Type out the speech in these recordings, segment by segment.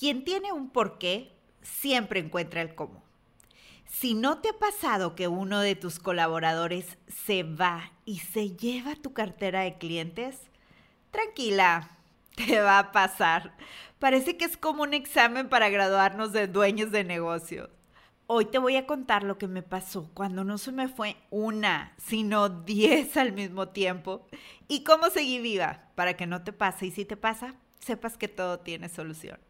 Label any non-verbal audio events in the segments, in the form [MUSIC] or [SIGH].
Quien tiene un porqué siempre encuentra el cómo. Si no te ha pasado que uno de tus colaboradores se va y se lleva tu cartera de clientes, tranquila, [LAUGHS] te va a pasar. Parece que es como un examen para graduarnos de dueños de negocios. Hoy te voy a contar lo que me pasó cuando no se me fue una, sino diez al mismo tiempo y cómo seguí viva para que no te pase y si te pasa, sepas que todo tiene solución.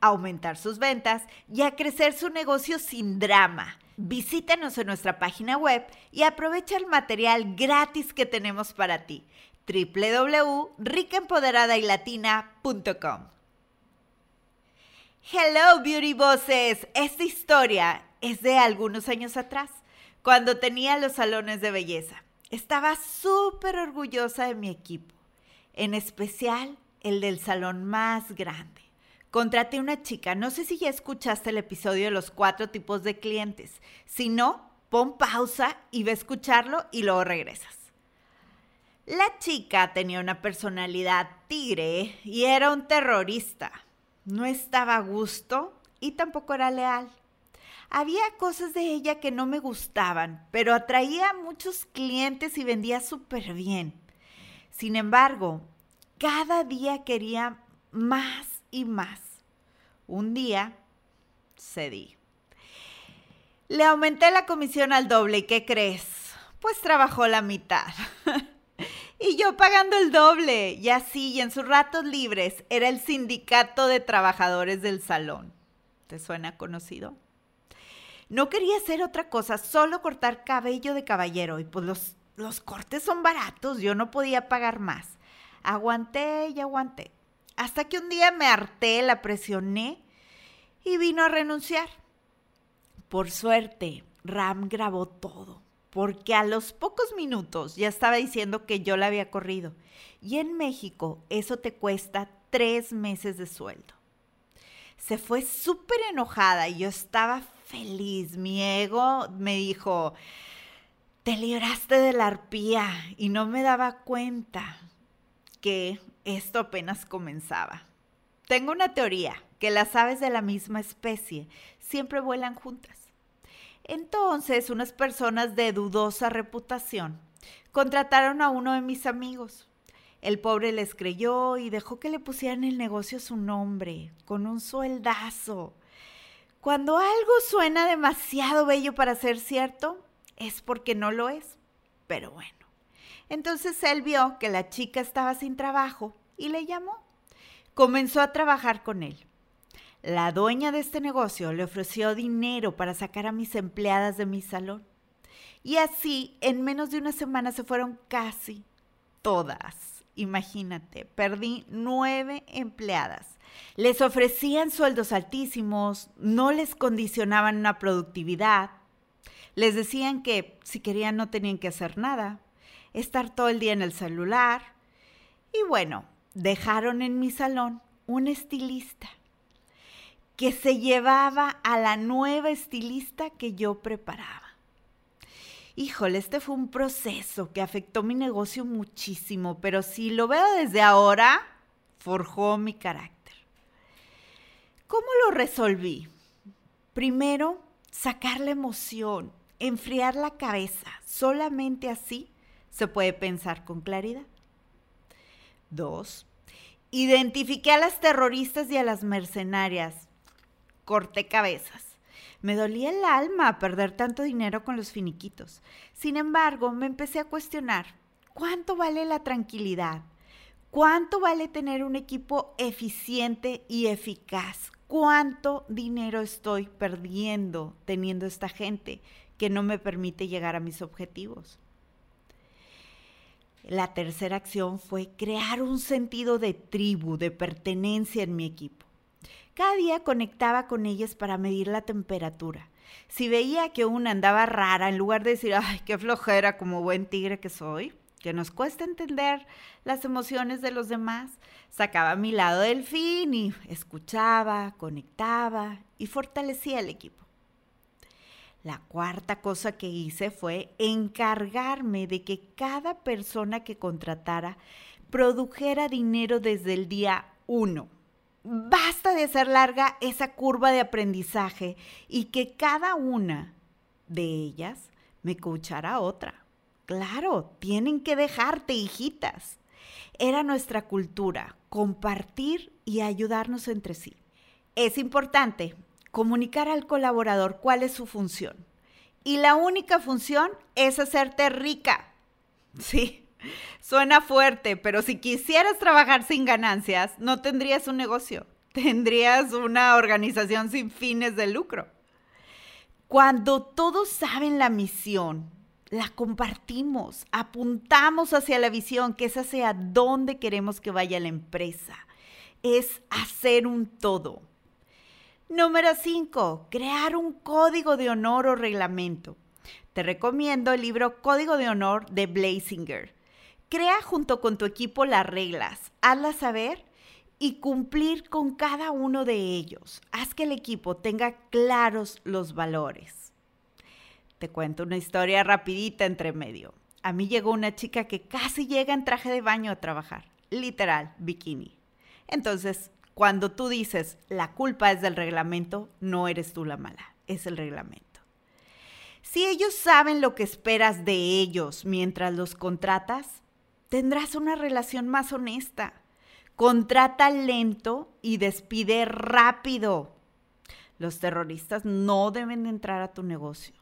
aumentar sus ventas y a crecer su negocio sin drama Visítanos en nuestra página web y aprovecha el material gratis que tenemos para ti www.ricaempoderadaylatina.com. Hello Beauty Bosses, esta historia es de algunos años atrás, cuando tenía los salones de belleza. Estaba súper orgullosa de mi equipo, en especial el del salón más grande. Contraté una chica, no sé si ya escuchaste el episodio de los cuatro tipos de clientes. Si no, pon pausa y ve a escucharlo y luego regresas. La chica tenía una personalidad tigre y era un terrorista. No estaba a gusto y tampoco era leal. Había cosas de ella que no me gustaban, pero atraía a muchos clientes y vendía súper bien. Sin embargo, cada día quería más y más. Un día cedí. Le aumenté la comisión al doble y ¿qué crees? Pues trabajó la mitad. [LAUGHS] y yo pagando el doble. Y así, y en sus ratos libres, era el sindicato de trabajadores del salón. ¿Te suena conocido? No quería hacer otra cosa, solo cortar cabello de caballero. Y pues los, los cortes son baratos, yo no podía pagar más. Aguanté y aguanté hasta que un día me harté, la presioné y vino a renunciar. Por suerte, Ram grabó todo, porque a los pocos minutos ya estaba diciendo que yo la había corrido. Y en México eso te cuesta tres meses de sueldo. Se fue súper enojada y yo estaba feliz. Mi ego me dijo, te libraste de la arpía y no me daba cuenta que esto apenas comenzaba. Tengo una teoría, que las aves de la misma especie siempre vuelan juntas. Entonces, unas personas de dudosa reputación contrataron a uno de mis amigos. El pobre les creyó y dejó que le pusieran el negocio su nombre, con un sueldazo. Cuando algo suena demasiado bello para ser cierto, es porque no lo es. Pero bueno. Entonces él vio que la chica estaba sin trabajo y le llamó. Comenzó a trabajar con él. La dueña de este negocio le ofreció dinero para sacar a mis empleadas de mi salón. Y así, en menos de una semana se fueron casi todas. Imagínate, perdí nueve empleadas. Les ofrecían sueldos altísimos, no les condicionaban una productividad. Les decían que si querían no tenían que hacer nada, estar todo el día en el celular. Y bueno, dejaron en mi salón un estilista que se llevaba a la nueva estilista que yo preparaba. Híjole, este fue un proceso que afectó mi negocio muchísimo, pero si lo veo desde ahora, forjó mi carácter. ¿Cómo lo resolví? Primero, sacar la emoción, enfriar la cabeza. Solamente así se puede pensar con claridad. Dos, identifiqué a las terroristas y a las mercenarias. Corté cabezas. Me dolía el alma perder tanto dinero con los finiquitos. Sin embargo, me empecé a cuestionar, ¿cuánto vale la tranquilidad? ¿Cuánto vale tener un equipo eficiente y eficaz? ¿Cuánto dinero estoy perdiendo teniendo esta gente que no me permite llegar a mis objetivos? La tercera acción fue crear un sentido de tribu, de pertenencia en mi equipo. Cada día conectaba con ellas para medir la temperatura. Si veía que una andaba rara, en lugar de decir, ay, qué flojera como buen tigre que soy, que nos cuesta entender las emociones de los demás, sacaba a mi lado del fin y escuchaba, conectaba y fortalecía el equipo. La cuarta cosa que hice fue encargarme de que cada persona que contratara produjera dinero desde el día uno. Basta de hacer larga esa curva de aprendizaje y que cada una de ellas me escuchara otra. Claro, tienen que dejarte, hijitas. Era nuestra cultura, compartir y ayudarnos entre sí. Es importante comunicar al colaborador cuál es su función. Y la única función es hacerte rica. Sí, suena fuerte, pero si quisieras trabajar sin ganancias, no tendrías un negocio, [LAUGHS] tendrías una organización sin fines de lucro. Cuando todos saben la misión, la compartimos, apuntamos hacia la visión, que es hacia dónde queremos que vaya la empresa. Es hacer un todo. Número 5. Crear un código de honor o reglamento. Te recomiendo el libro Código de Honor de Blazinger. Crea junto con tu equipo las reglas, hazlas saber y cumplir con cada uno de ellos. Haz que el equipo tenga claros los valores. Te cuento una historia rapidita entre medio. A mí llegó una chica que casi llega en traje de baño a trabajar, literal, bikini. Entonces, cuando tú dices la culpa es del reglamento, no eres tú la mala, es el reglamento. Si ellos saben lo que esperas de ellos mientras los contratas, tendrás una relación más honesta. Contrata lento y despide rápido. Los terroristas no deben entrar a tu negocio.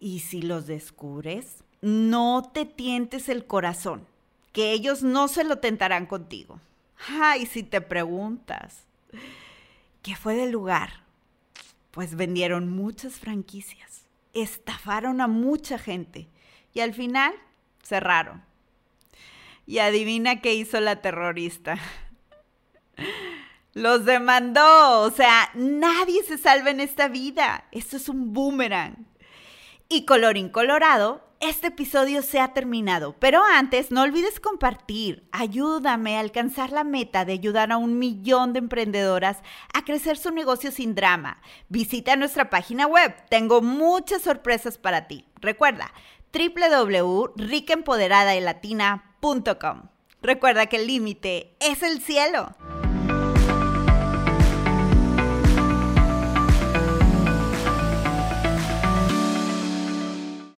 Y si los descubres, no te tientes el corazón, que ellos no se lo tentarán contigo. Ay, si te preguntas, ¿qué fue del lugar? Pues vendieron muchas franquicias, estafaron a mucha gente y al final cerraron. Y adivina qué hizo la terrorista. Los demandó. O sea, nadie se salva en esta vida. Esto es un boomerang. Y colorín colorado, este episodio se ha terminado, pero antes no olvides compartir. Ayúdame a alcanzar la meta de ayudar a un millón de emprendedoras a crecer su negocio sin drama. Visita nuestra página web, tengo muchas sorpresas para ti. Recuerda, www.ricaempoderadaylatina.com. Recuerda que el límite es el cielo.